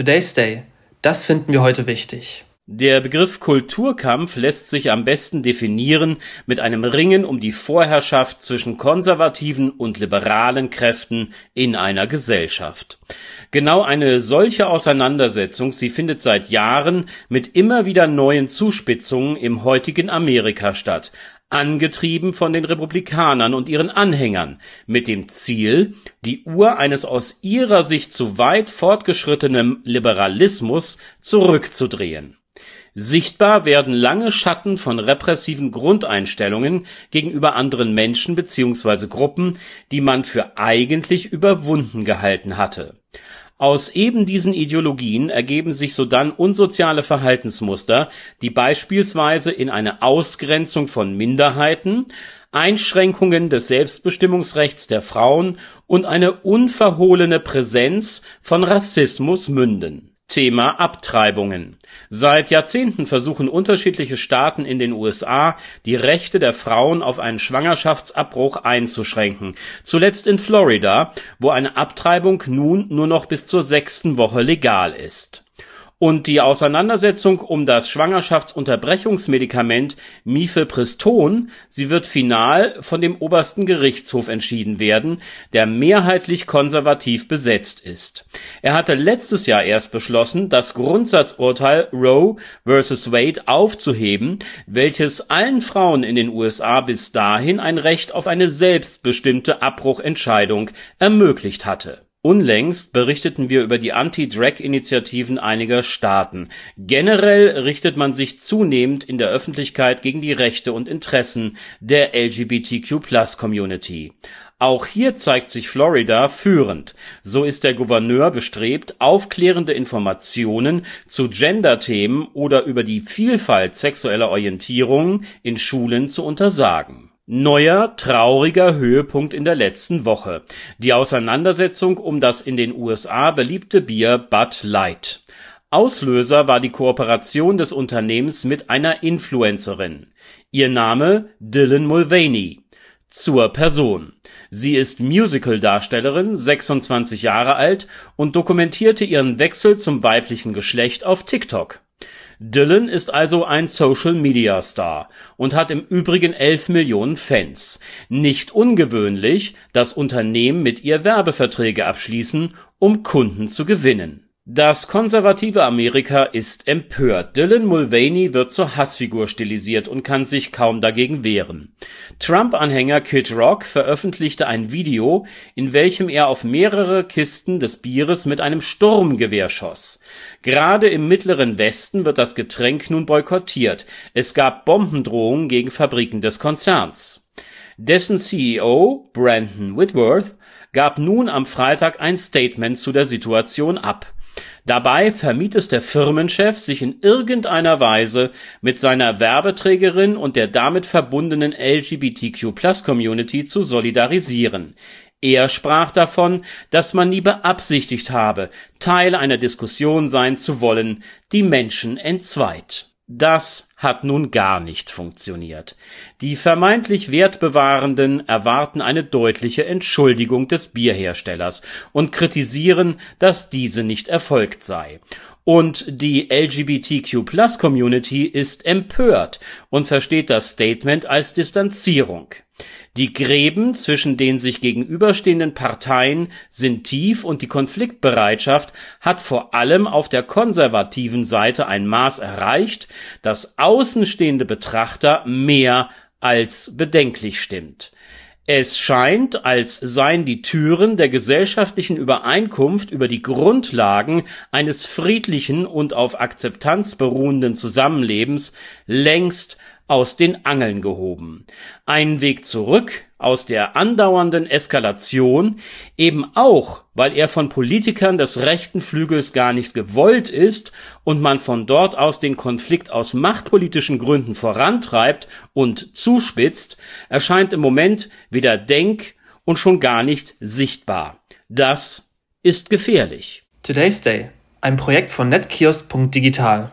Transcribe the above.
Today's Day. Das finden wir heute wichtig. Der Begriff Kulturkampf lässt sich am besten definieren mit einem Ringen um die Vorherrschaft zwischen konservativen und liberalen Kräften in einer Gesellschaft. Genau eine solche Auseinandersetzung, sie findet seit Jahren mit immer wieder neuen Zuspitzungen im heutigen Amerika statt, angetrieben von den Republikanern und ihren Anhängern, mit dem Ziel, die Uhr eines aus ihrer Sicht zu weit fortgeschrittenen Liberalismus zurückzudrehen. Sichtbar werden lange Schatten von repressiven Grundeinstellungen gegenüber anderen Menschen bzw. Gruppen, die man für eigentlich überwunden gehalten hatte. Aus eben diesen Ideologien ergeben sich sodann unsoziale Verhaltensmuster, die beispielsweise in eine Ausgrenzung von Minderheiten, Einschränkungen des Selbstbestimmungsrechts der Frauen und eine unverhohlene Präsenz von Rassismus münden Thema Abtreibungen. Seit Jahrzehnten versuchen unterschiedliche Staaten in den USA, die Rechte der Frauen auf einen Schwangerschaftsabbruch einzuschränken, zuletzt in Florida, wo eine Abtreibung nun nur noch bis zur sechsten Woche legal ist und die Auseinandersetzung um das Schwangerschaftsunterbrechungsmedikament Mifepriston, sie wird final von dem obersten Gerichtshof entschieden werden, der mehrheitlich konservativ besetzt ist. Er hatte letztes Jahr erst beschlossen, das Grundsatzurteil Roe vs. Wade aufzuheben, welches allen Frauen in den USA bis dahin ein Recht auf eine selbstbestimmte Abbruchentscheidung ermöglicht hatte Unlängst berichteten wir über die Anti-Drag-Initiativen einiger Staaten. Generell richtet man sich zunehmend in der Öffentlichkeit gegen die Rechte und Interessen der LGBTQ-Plus-Community. Auch hier zeigt sich Florida führend. So ist der Gouverneur bestrebt, aufklärende Informationen zu Gender-Themen oder über die Vielfalt sexueller Orientierung in Schulen zu untersagen Neuer trauriger Höhepunkt in der letzten Woche: Die Auseinandersetzung um das in den USA beliebte Bier Bud Light. Auslöser war die Kooperation des Unternehmens mit einer Influencerin. Ihr Name Dylan Mulvaney. Zur Person: Sie ist Musicaldarstellerin, 26 Jahre alt und dokumentierte ihren Wechsel zum weiblichen Geschlecht auf TikTok Dylan ist also ein Social-Media-Star und hat im Übrigen elf Millionen Fans. Nicht ungewöhnlich, dass Unternehmen mit ihr Werbeverträge abschließen, um Kunden zu gewinnen das konservative Amerika ist empört. Dylan Mulvaney wird zur Hassfigur stilisiert und kann sich kaum dagegen wehren. Trump-Anhänger Kid Rock veröffentlichte ein Video, in welchem er auf mehrere Kisten des Bieres mit einem Sturmgewehr schoss. Gerade im Mittleren Westen wird das Getränk nun boykottiert. Es gab Bombendrohungen gegen Fabriken des Konzerns. Dessen CEO, Brandon Whitworth, gab nun am Freitag ein Statement zu der Situation ab Dabei vermied es der Firmenchef, sich in irgendeiner Weise mit seiner Werbeträgerin und der damit verbundenen LGBTQ+-Community zu solidarisieren. Er sprach davon, dass man nie beabsichtigt habe, Teil einer Diskussion sein zu wollen, die Menschen entzweit das hat nun gar nicht funktioniert. Die vermeintlich Wertbewahrenden erwarten eine deutliche Entschuldigung des Bierherstellers und kritisieren, dass diese nicht erfolgt sei. Und die LGBTQ-Plus-Community ist empört und versteht das Statement als Distanzierung. Die Gräben zwischen den sich gegenüberstehenden Parteien sind tief und die Konfliktbereitschaft hat vor allem auf der konservativen Seite ein Maß erreicht, das außenstehende Betrachter mehr als bedenklich stimmt. Es scheint, als seien die Türen der gesellschaftlichen Übereinkunft über die Grundlagen eines friedlichen und auf Akzeptanz beruhenden Zusammenlebens längst aus den Angeln gehoben. Ein Weg zurück aus der andauernden Eskalation, eben auch, weil er von Politikern des rechten Flügels gar nicht gewollt ist und man von dort aus den Konflikt aus machtpolitischen Gründen vorantreibt und zuspitzt, erscheint im Moment weder denk- und schon gar nicht sichtbar. Das ist gefährlich. Today's Day, ein Projekt von netkiosk.digital.